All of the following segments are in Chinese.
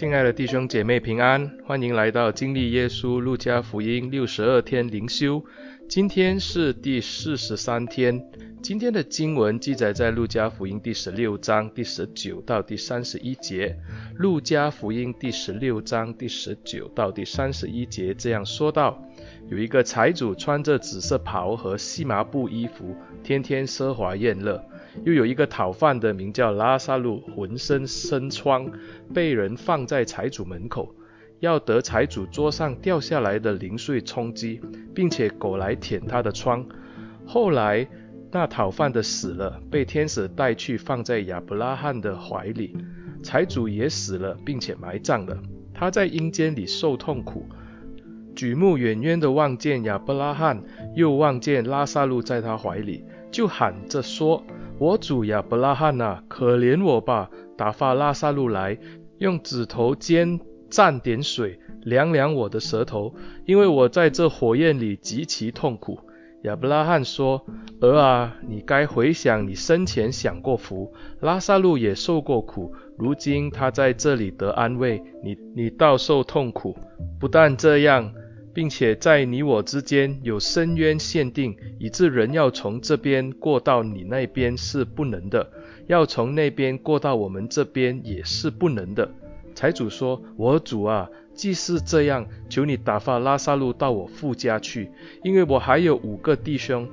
亲爱的弟兄姐妹平安，欢迎来到经历耶稣路加福音六十二天灵修。今天是第四十三天。今天的经文记载在路加福音第十六章第十九到第三十一节。路加福音第十六章第十九到第三十一节这样说道：有一个财主穿着紫色袍和细麻布衣服，天天奢华宴乐。又有一个讨饭的，名叫拉萨路，浑身生疮，被人放在财主门口，要得财主桌上掉下来的零碎充饥，并且狗来舔他的疮。后来那讨饭的死了，被天使带去放在亚伯拉罕的怀里。财主也死了，并且埋葬了。他在阴间里受痛苦，举目远远地望见亚伯拉罕，又望见拉萨路在他怀里，就喊着说。我主亚伯拉罕啊，可怜我吧！打发拉撒路来，用指头尖蘸点水，凉凉我的舌头，因为我在这火焰里极其痛苦。亚伯拉罕说：儿啊，你该回想你生前享过福，拉撒路也受过苦，如今他在这里得安慰，你你倒受痛苦。不但这样。并且在你我之间有深渊限定，以致人要从这边过到你那边是不能的，要从那边过到我们这边也是不能的。财主说：“我主啊，既是这样，求你打发拉萨路到我父家去，因为我还有五个弟兄，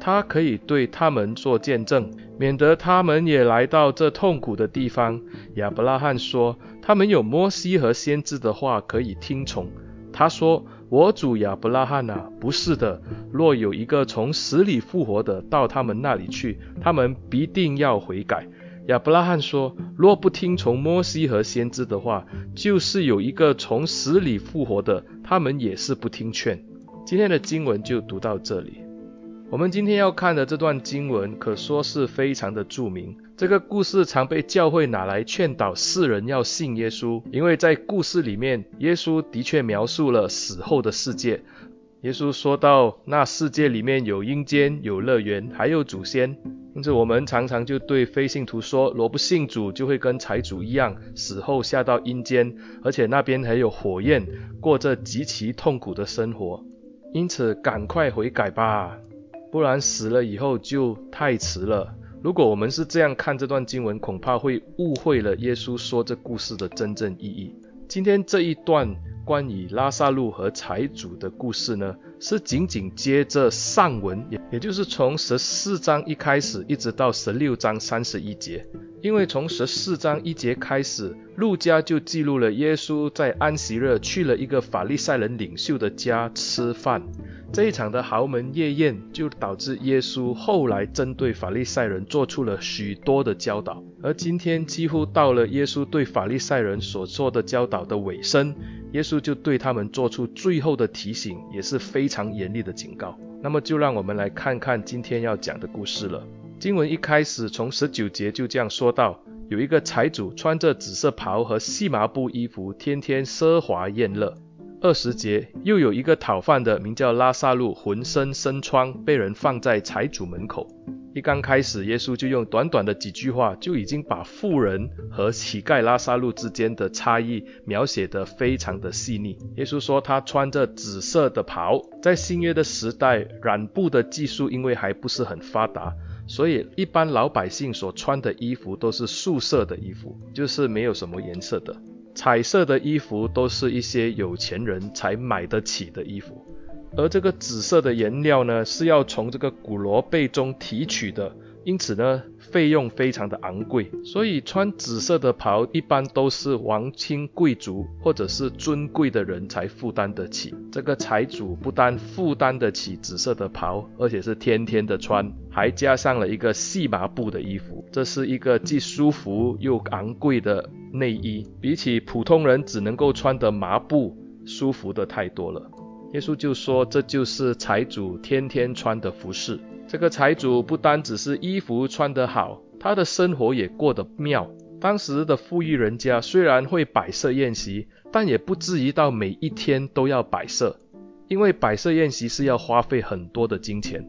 他可以对他们做见证，免得他们也来到这痛苦的地方。”亚伯拉罕说：“他们有摩西和先知的话可以听从。”他说。我主亚伯拉罕啊，不是的。若有一个从死里复活的到他们那里去，他们必定要悔改。亚伯拉罕说：若不听从摩西和先知的话，就是有一个从死里复活的，他们也是不听劝。今天的经文就读到这里。我们今天要看的这段经文，可说是非常的著名。这个故事常被教会拿来劝导世人要信耶稣，因为在故事里面，耶稣的确描述了死后的世界。耶稣说到，那世界里面有阴间、有乐园，还有祖先。因此，我们常常就对非信徒说，若不信主，就会跟财主一样，死后下到阴间，而且那边还有火焰，过着极其痛苦的生活。因此，赶快悔改吧。不然死了以后就太迟了。如果我们是这样看这段经文，恐怕会误会了耶稣说这故事的真正意义。今天这一段关于拉萨路和财主的故事呢，是紧紧接着上文，也也就是从十四章一开始，一直到十六章三十一节。因为从十四章一节开始，路加就记录了耶稣在安息日去了一个法利赛人领袖的家吃饭。这一场的豪门夜宴就导致耶稣后来针对法利赛人做出了许多的教导，而今天几乎到了耶稣对法利赛人所做的教导的尾声，耶稣就对他们做出最后的提醒，也是非常严厉的警告。那么就让我们来看看今天要讲的故事了。经文一开始从十九节就这样说到，有一个财主穿着紫色袍和细麻布衣服，天天奢华宴乐。二十节，又有一个讨饭的，名叫拉撒路，浑身生疮，被人放在财主门口。一刚开始，耶稣就用短短的几句话，就已经把富人和乞丐拉撒路之间的差异描写得非常的细腻。耶稣说，他穿着紫色的袍，在新约的时代，染布的技术因为还不是很发达，所以一般老百姓所穿的衣服都是素色的衣服，就是没有什么颜色的。彩色的衣服都是一些有钱人才买得起的衣服，而这个紫色的颜料呢，是要从这个骨骡背中提取的，因此呢，费用非常的昂贵，所以穿紫色的袍一般都是王亲贵族或者是尊贵的人才负担得起。这个财主不但负担得起紫色的袍，而且是天天的穿，还加上了一个细麻布的衣服，这是一个既舒服又昂贵的内衣，比起普通人只能够穿的麻布舒服的太多了。耶稣就说，这就是财主天天穿的服饰。这个财主不单只是衣服穿得好，他的生活也过得妙。当时的富裕人家虽然会摆设宴席，但也不至于到每一天都要摆设，因为摆设宴席是要花费很多的金钱。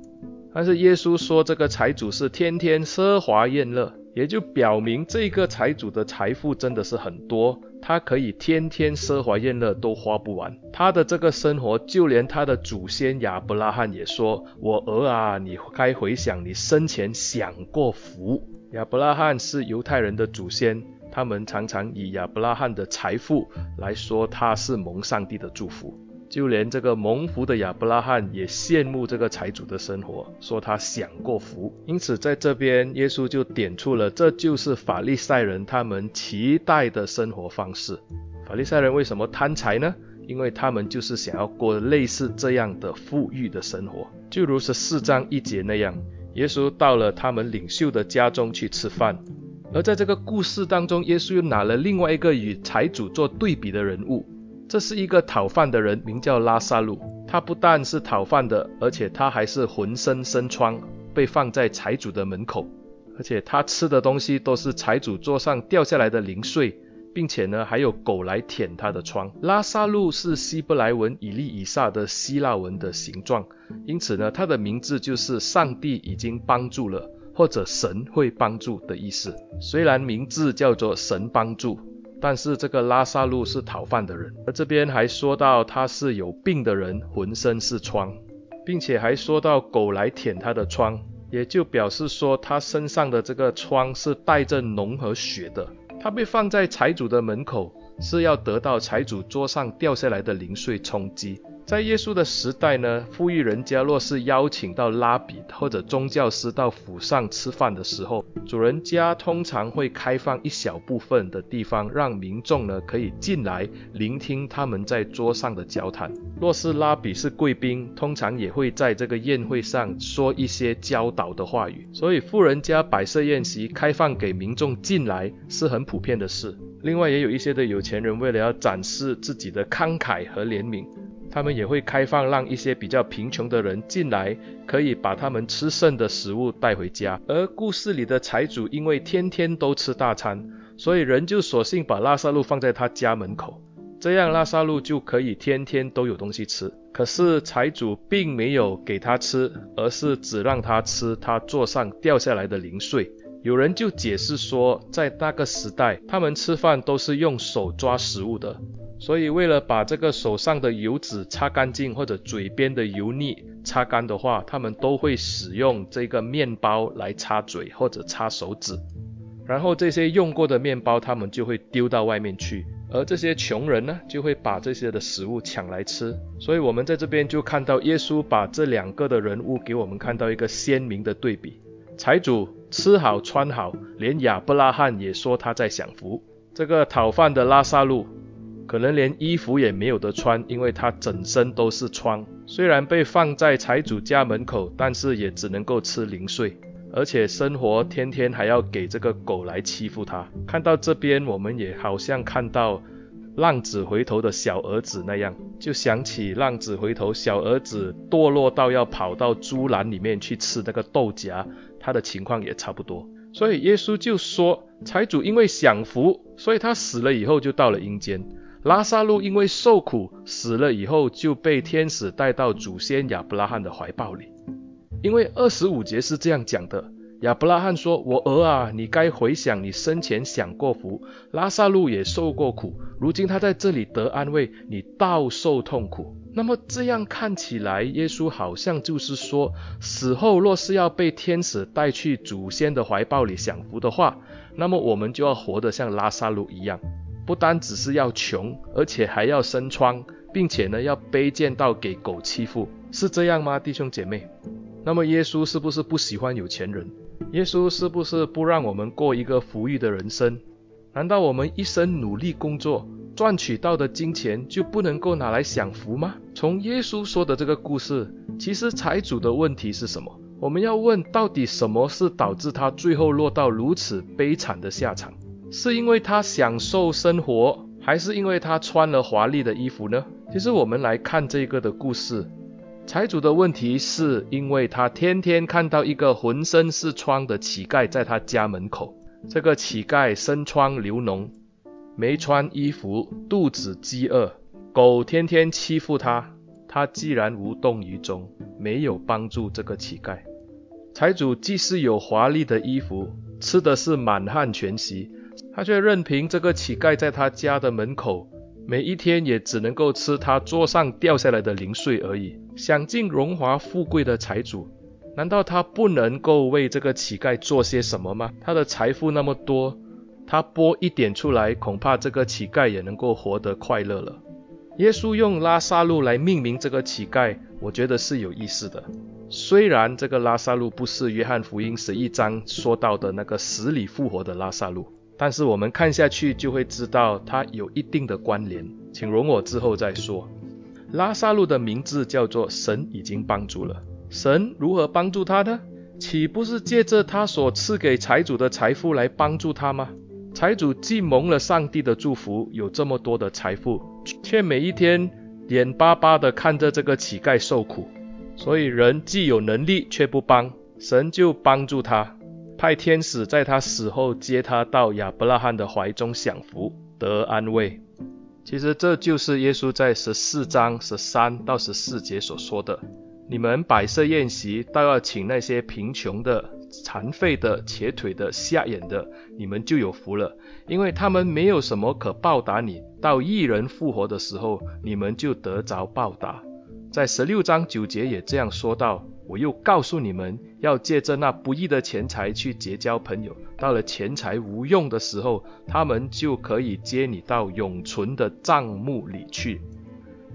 但是耶稣说这个财主是天天奢华宴乐，也就表明这个财主的财富真的是很多，他可以天天奢华宴乐都花不完。他的这个生活，就连他的祖先亚伯拉罕也说：“我儿啊，你该回想你生前享过福。”亚伯拉罕是犹太人的祖先，他们常常以亚伯拉罕的财富来说他是蒙上帝的祝福。就连这个蒙福的亚伯拉罕也羡慕这个财主的生活，说他享过福。因此，在这边耶稣就点出了，这就是法利赛人他们期待的生活方式。法利赛人为什么贪财呢？因为他们就是想要过类似这样的富裕的生活。就如十四章一节那样，耶稣到了他们领袖的家中去吃饭。而在这个故事当中，耶稣又拿了另外一个与财主做对比的人物。这是一个讨饭的人，名叫拉撒路。他不但是讨饭的，而且他还是浑身生疮，被放在财主的门口。而且他吃的东西都是财主桌上掉下来的零碎，并且呢，还有狗来舔他的疮。拉撒路是希伯来文以利以撒的希腊文的形状，因此呢，他的名字就是上帝已经帮助了，或者神会帮助的意思。虽然名字叫做神帮助。但是这个拉萨路是讨饭的人，而这边还说到他是有病的人，浑身是疮，并且还说到狗来舔他的疮，也就表示说他身上的这个疮是带着脓和血的。他被放在财主的门口，是要得到财主桌上掉下来的零碎充饥。在耶稣的时代呢，富裕人家若是邀请到拉比或者宗教师到府上吃饭的时候，主人家通常会开放一小部分的地方，让民众呢可以进来聆听他们在桌上的交谈。若是拉比是贵宾，通常也会在这个宴会上说一些教导的话语。所以富人家摆设宴席，开放给民众进来是很普遍的事。另外，也有一些的有钱人为了要展示自己的慷慨和怜悯。他们也会开放，让一些比较贫穷的人进来，可以把他们吃剩的食物带回家。而故事里的财主因为天天都吃大餐，所以人就索性把拉萨路放在他家门口，这样拉萨路就可以天天都有东西吃。可是财主并没有给他吃，而是只让他吃他桌上掉下来的零碎。有人就解释说，在那个时代，他们吃饭都是用手抓食物的。所以，为了把这个手上的油脂擦干净，或者嘴边的油腻擦干的话，他们都会使用这个面包来擦嘴或者擦手指。然后这些用过的面包，他们就会丢到外面去，而这些穷人呢，就会把这些的食物抢来吃。所以，我们在这边就看到耶稣把这两个的人物给我们看到一个鲜明的对比：财主吃好穿好，连亚伯拉罕也说他在享福；这个讨饭的拉撒路。可能连衣服也没有得穿，因为他整身都是疮。虽然被放在财主家门口，但是也只能够吃零碎，而且生活天天还要给这个狗来欺负他。看到这边，我们也好像看到浪子回头的小儿子那样，就想起浪子回头小儿子堕落到要跑到猪栏里面去吃那个豆荚，他的情况也差不多。所以耶稣就说，财主因为享福，所以他死了以后就到了阴间。拉撒路因为受苦死了以后，就被天使带到祖先亚伯拉罕的怀抱里。因为二十五节是这样讲的：亚伯拉罕说：“我儿啊，你该回想你生前享过福，拉撒路也受过苦，如今他在这里得安慰，你倒受痛苦。”那么这样看起来，耶稣好像就是说，死后若是要被天使带去祖先的怀抱里享福的话，那么我们就要活得像拉撒路一样。不单只是要穷，而且还要生疮，并且呢要卑贱到给狗欺负，是这样吗，弟兄姐妹？那么耶稣是不是不喜欢有钱人？耶稣是不是不让我们过一个富裕的人生？难道我们一生努力工作赚取到的金钱就不能够拿来享福吗？从耶稣说的这个故事，其实财主的问题是什么？我们要问，到底什么是导致他最后落到如此悲惨的下场？是因为他享受生活，还是因为他穿了华丽的衣服呢？其实我们来看这个的故事，财主的问题是因为他天天看到一个浑身是疮的乞丐在他家门口，这个乞丐身疮流脓，没穿衣服，肚子饥饿，狗天天欺负他，他既然无动于衷，没有帮助这个乞丐。财主既是有华丽的衣服。吃的是满汉全席，他却任凭这个乞丐在他家的门口，每一天也只能够吃他桌上掉下来的零碎而已。享尽荣华富贵的财主，难道他不能够为这个乞丐做些什么吗？他的财富那么多，他拨一点出来，恐怕这个乞丐也能够活得快乐了。耶稣用拉撒路来命名这个乞丐，我觉得是有意思的。虽然这个拉撒路不是约翰福音十一章说到的那个死里复活的拉撒路，但是我们看下去就会知道它有一定的关联。请容我之后再说。拉撒路的名字叫做神已经帮助了。神如何帮助他呢？岂不是借着他所赐给财主的财富来帮助他吗？财主既蒙了上帝的祝福，有这么多的财富，却每一天眼巴巴地看着这个乞丐受苦，所以人既有能力却不帮，神就帮助他，派天使在他死后接他到亚伯拉罕的怀中享福，得安慰。其实这就是耶稣在十四章十三到十四节所说的。你们摆设宴席，倒要请那些贫穷的、残废的、瘸腿的、瞎眼的，你们就有福了，因为他们没有什么可报答你。到一人复活的时候，你们就得着报答。在十六章九节也这样说道：我又告诉你们，要借着那不义的钱财去结交朋友，到了钱财无用的时候，他们就可以接你到永存的帐目里去。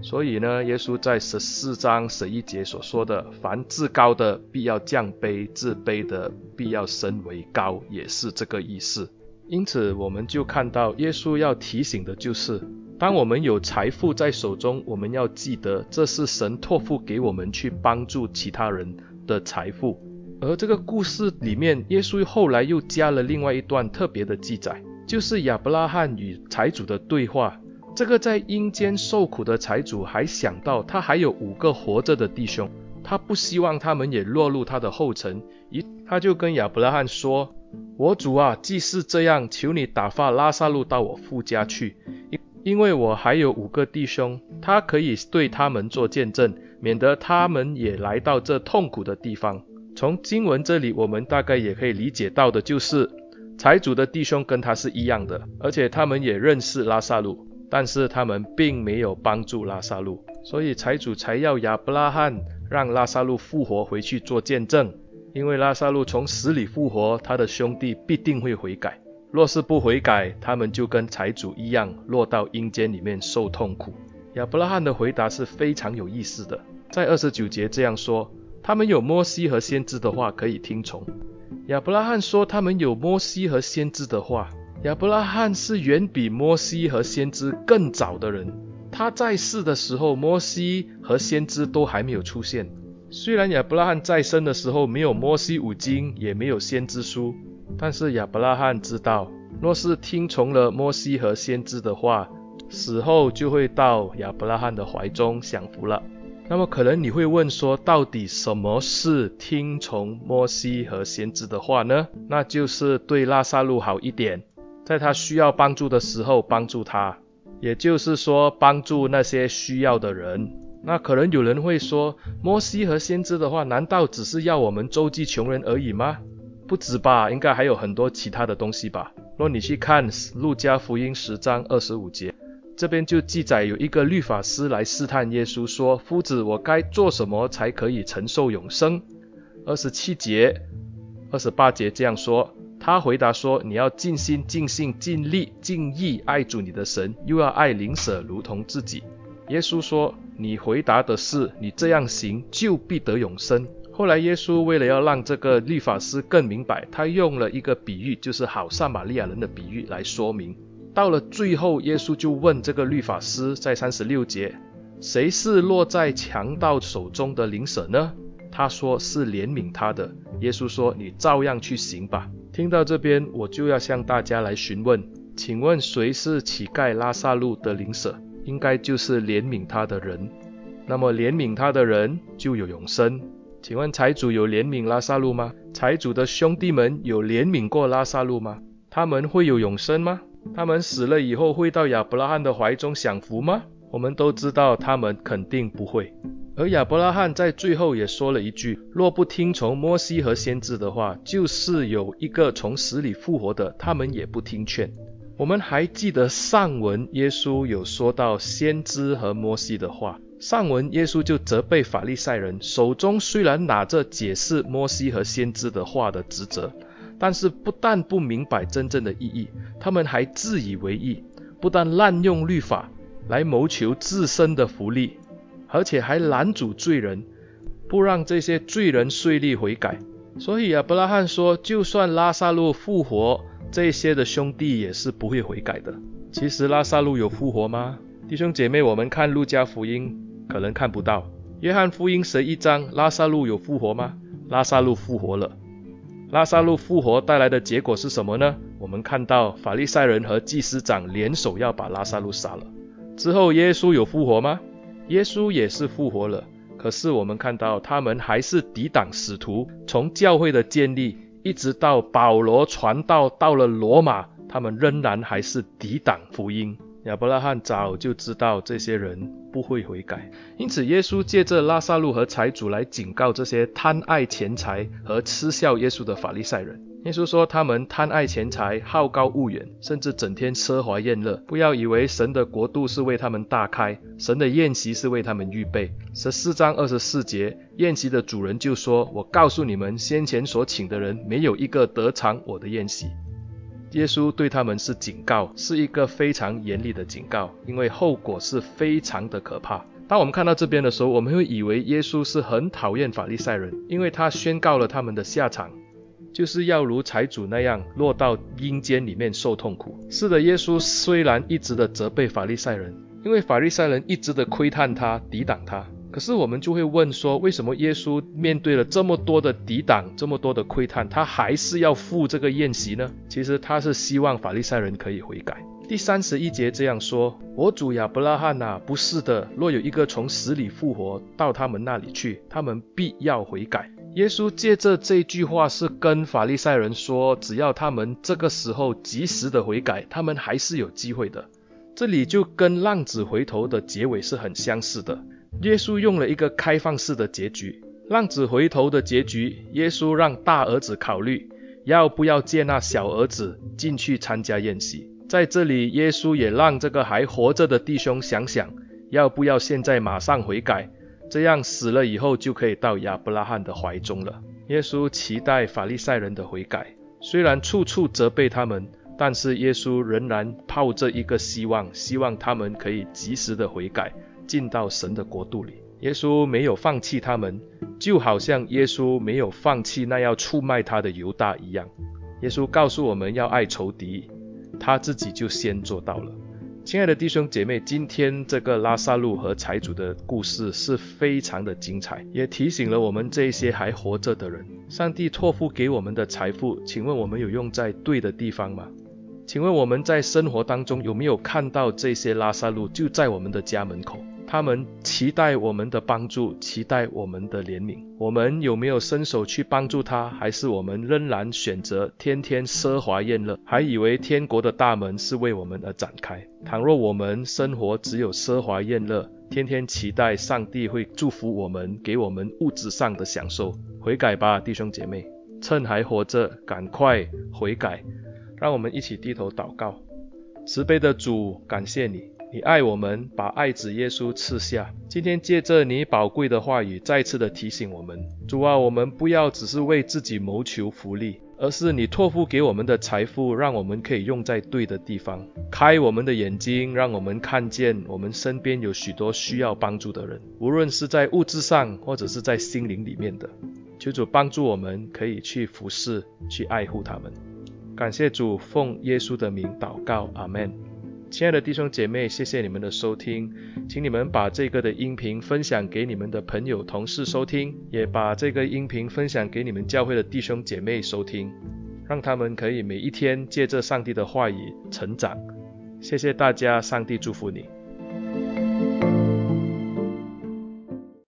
所以呢，耶稣在十四章十一节所说的“凡自高的必要降卑，自卑的必要升为高”，也是这个意思。因此，我们就看到耶稣要提醒的就是，当我们有财富在手中，我们要记得这是神托付给我们去帮助其他人的财富。而这个故事里面，耶稣后来又加了另外一段特别的记载，就是亚伯拉罕与财主的对话。这个在阴间受苦的财主还想到他还有五个活着的弟兄，他不希望他们也落入他的后尘，一他就跟亚伯拉罕说：“我主啊，既是这样，求你打发拉萨路到我父家去，因为我还有五个弟兄，他可以对他们做见证，免得他们也来到这痛苦的地方。”从经文这里，我们大概也可以理解到的就是，财主的弟兄跟他是一样的，而且他们也认识拉撒路。但是他们并没有帮助拉撒路，所以财主才要亚伯拉罕让拉撒路复活回去做见证。因为拉撒路从死里复活，他的兄弟必定会悔改。若是不悔改，他们就跟财主一样，落到阴间里面受痛苦。亚伯拉罕的回答是非常有意思的，在二十九节这样说：他们有摩西和先知的话可以听从。亚伯拉罕说他们有摩西和先知的话。亚伯拉罕是远比摩西和先知更早的人。他在世的时候，摩西和先知都还没有出现。虽然亚伯拉罕在生的时候没有摩西五经，也没有先知书，但是亚伯拉罕知道，若是听从了摩西和先知的话，死后就会到亚伯拉罕的怀中享福了。那么可能你会问说，到底什么是听从摩西和先知的话呢？那就是对拉撒路好一点。在他需要帮助的时候帮助他，也就是说帮助那些需要的人。那可能有人会说，摩西和先知的话，难道只是要我们周济穷人而已吗？不止吧，应该还有很多其他的东西吧。若你去看路加福音十章二十五节，这边就记载有一个律法师来试探耶稣说：“夫子，我该做什么才可以承受永生？”二十七节、二十八节这样说。他回答说：“你要尽心、尽性、尽力、尽意爱主你的神，又要爱邻舍如同自己。”耶稣说：“你回答的是，你这样行就必得永生。”后来耶稣为了要让这个律法师更明白，他用了一个比喻，就是好撒玛利亚人的比喻来说明。到了最后，耶稣就问这个律法师，在三十六节：“谁是落在强盗手中的灵舍呢？”他说：“是怜悯他的。”耶稣说：“你照样去行吧。”听到这边，我就要向大家来询问，请问谁是乞丐拉撒路的灵舍？应该就是怜悯他的人。那么怜悯他的人就有永生。请问财主有怜悯拉撒路吗？财主的兄弟们有怜悯过拉撒路吗？他们会有永生吗？他们死了以后会到亚伯拉罕的怀中享福吗？我们都知道他们肯定不会。而亚伯拉罕在最后也说了一句：若不听从摩西和先知的话，就是有一个从死里复活的，他们也不听劝。我们还记得上文耶稣有说到先知和摩西的话，上文耶稣就责备法利赛人，手中虽然拿着解释摩西和先知的话的职责，但是不但不明白真正的意义，他们还自以为意，不但滥用律法来谋求自身的福利，而且还拦阻罪人，不让这些罪人顺利悔改。所以亚伯拉罕说，就算拉撒路复活，这些的兄弟也是不会悔改的。其实拉撒路有复活吗？弟兄姐妹，我们看路加福音可能看不到。约翰福音十一章，拉撒路有复活吗？拉撒路复活了。拉撒路复活带来的结果是什么呢？我们看到法利赛人和祭司长联手要把拉撒路杀了。之后耶稣有复活吗？耶稣也是复活了。可是我们看到他们还是抵挡使徒，从教会的建立。一直到保罗传道到了罗马，他们仍然还是抵挡福音。亚伯拉罕早就知道这些人不会悔改，因此耶稣借着拉撒路和财主来警告这些贪爱钱财和嗤笑耶稣的法利赛人。耶稣说他们贪爱钱财，好高骛远，甚至整天奢华宴乐。不要以为神的国度是为他们大开，神的宴席是为他们预备。十四章二十四节，宴席的主人就说：“我告诉你们，先前所请的人没有一个得尝我的宴席。”耶稣对他们是警告，是一个非常严厉的警告，因为后果是非常的可怕。当我们看到这边的时候，我们会以为耶稣是很讨厌法利赛人，因为他宣告了他们的下场。就是要如财主那样落到阴间里面受痛苦。是的，耶稣虽然一直的责备法利赛人，因为法利赛人一直的窥探他、抵挡他。可是我们就会问说，为什么耶稣面对了这么多的抵挡、这么多的窥探，他还是要赴这个宴席呢？其实他是希望法利赛人可以悔改。第三十一节这样说：“我主亚伯拉罕啊，不是的，若有一个从死里复活到他们那里去，他们必要悔改。”耶稣借着这句话是跟法利赛人说，只要他们这个时候及时的悔改，他们还是有机会的。这里就跟浪子回头的结尾是很相似的。耶稣用了一个开放式的结局。浪子回头的结局，耶稣让大儿子考虑要不要接纳小儿子进去参加宴席。在这里，耶稣也让这个还活着的弟兄想想，要不要现在马上悔改。这样死了以后就可以到亚伯拉罕的怀中了。耶稣期待法利赛人的悔改，虽然处处责备他们，但是耶稣仍然抱着一个希望，希望他们可以及时的悔改，进到神的国度里。耶稣没有放弃他们，就好像耶稣没有放弃那要出卖他的犹大一样。耶稣告诉我们要爱仇敌，他自己就先做到了。亲爱的弟兄姐妹，今天这个拉撒路和财主的故事是非常的精彩，也提醒了我们这些还活着的人，上帝托付给我们的财富，请问我们有用在对的地方吗？请问我们在生活当中有没有看到这些拉撒路就在我们的家门口？他们期待我们的帮助，期待我们的怜悯。我们有没有伸手去帮助他？还是我们仍然选择天天奢华宴乐，还以为天国的大门是为我们而展开？倘若我们生活只有奢华宴乐，天天期待上帝会祝福我们，给我们物质上的享受，悔改吧，弟兄姐妹，趁还活着，赶快悔改。让我们一起低头祷告，慈悲的主，感谢你。你爱我们，把爱子耶稣赐下。今天借着你宝贵的话语，再次的提醒我们，主啊，我们不要只是为自己谋求福利，而是你托付给我们的财富，让我们可以用在对的地方。开我们的眼睛，让我们看见我们身边有许多需要帮助的人，无论是在物质上，或者是在心灵里面的。求主帮助我们，可以去服侍，去爱护他们。感谢主，奉耶稣的名祷告，阿门。亲爱的弟兄姐妹，谢谢你们的收听，请你们把这个的音频分享给你们的朋友、同事收听，也把这个音频分享给你们教会的弟兄姐妹收听，让他们可以每一天借着上帝的话语成长。谢谢大家，上帝祝福你。